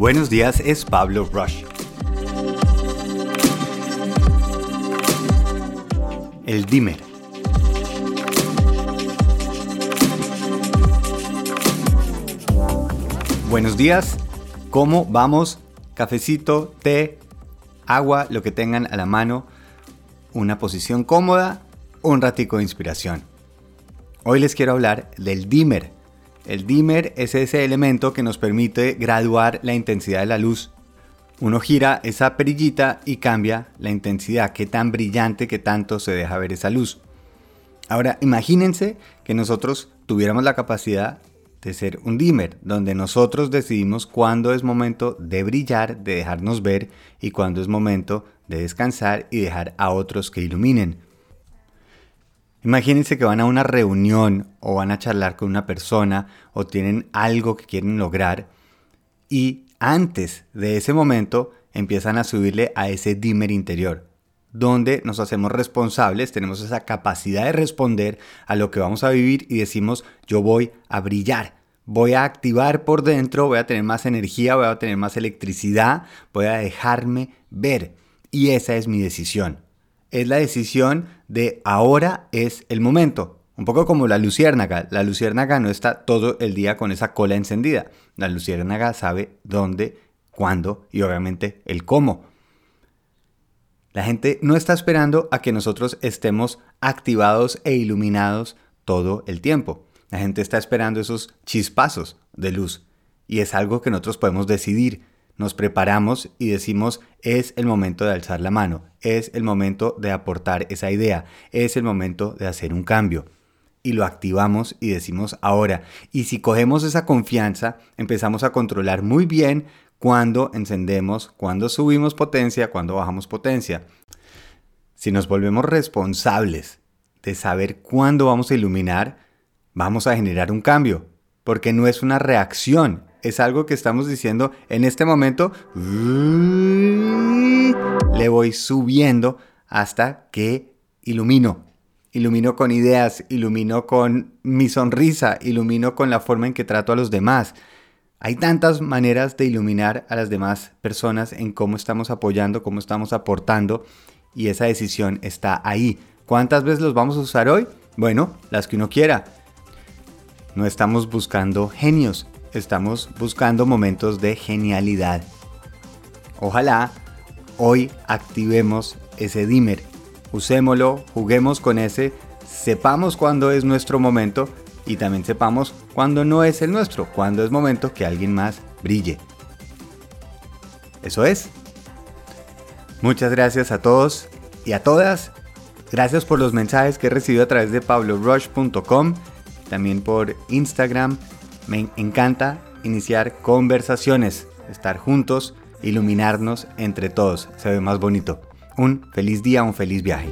Buenos días, es Pablo Rush. El dimmer. Buenos días, ¿cómo vamos? Cafecito, té, agua, lo que tengan a la mano, una posición cómoda, un ratico de inspiración. Hoy les quiero hablar del dimmer. El dimmer es ese elemento que nos permite graduar la intensidad de la luz. Uno gira esa perillita y cambia la intensidad, qué tan brillante, qué tanto se deja ver esa luz. Ahora, imagínense que nosotros tuviéramos la capacidad de ser un dimmer, donde nosotros decidimos cuándo es momento de brillar, de dejarnos ver y cuándo es momento de descansar y dejar a otros que iluminen. Imagínense que van a una reunión o van a charlar con una persona o tienen algo que quieren lograr y antes de ese momento empiezan a subirle a ese dimmer interior, donde nos hacemos responsables, tenemos esa capacidad de responder a lo que vamos a vivir y decimos yo voy a brillar, voy a activar por dentro, voy a tener más energía, voy a tener más electricidad, voy a dejarme ver. Y esa es mi decisión. Es la decisión de ahora es el momento. Un poco como la luciérnaga. La luciérnaga no está todo el día con esa cola encendida. La luciérnaga sabe dónde, cuándo y obviamente el cómo. La gente no está esperando a que nosotros estemos activados e iluminados todo el tiempo. La gente está esperando esos chispazos de luz. Y es algo que nosotros podemos decidir. Nos preparamos y decimos es el momento de alzar la mano, es el momento de aportar esa idea, es el momento de hacer un cambio y lo activamos y decimos ahora. Y si cogemos esa confianza, empezamos a controlar muy bien cuando encendemos, cuando subimos potencia, cuando bajamos potencia. Si nos volvemos responsables de saber cuándo vamos a iluminar, vamos a generar un cambio, porque no es una reacción, es algo que estamos diciendo en este momento, le voy subiendo hasta que ilumino, Ilumino con ideas, ilumino con mi sonrisa, ilumino con la forma en que trato a los demás. Hay tantas maneras de iluminar a las demás personas en cómo estamos apoyando, cómo estamos aportando y esa decisión está ahí. ¿Cuántas veces los vamos a usar hoy? Bueno, las que uno quiera. No estamos buscando genios, estamos buscando momentos de genialidad. Ojalá hoy activemos ese dimmer usémoslo, juguemos con ese, sepamos cuándo es nuestro momento y también sepamos cuándo no es el nuestro, cuándo es momento que alguien más brille. Eso es. Muchas gracias a todos y a todas. Gracias por los mensajes que he recibido a través de pablorush.com, también por Instagram. Me encanta iniciar conversaciones, estar juntos, iluminarnos entre todos. Se ve más bonito. Un feliz día, un feliz viaje.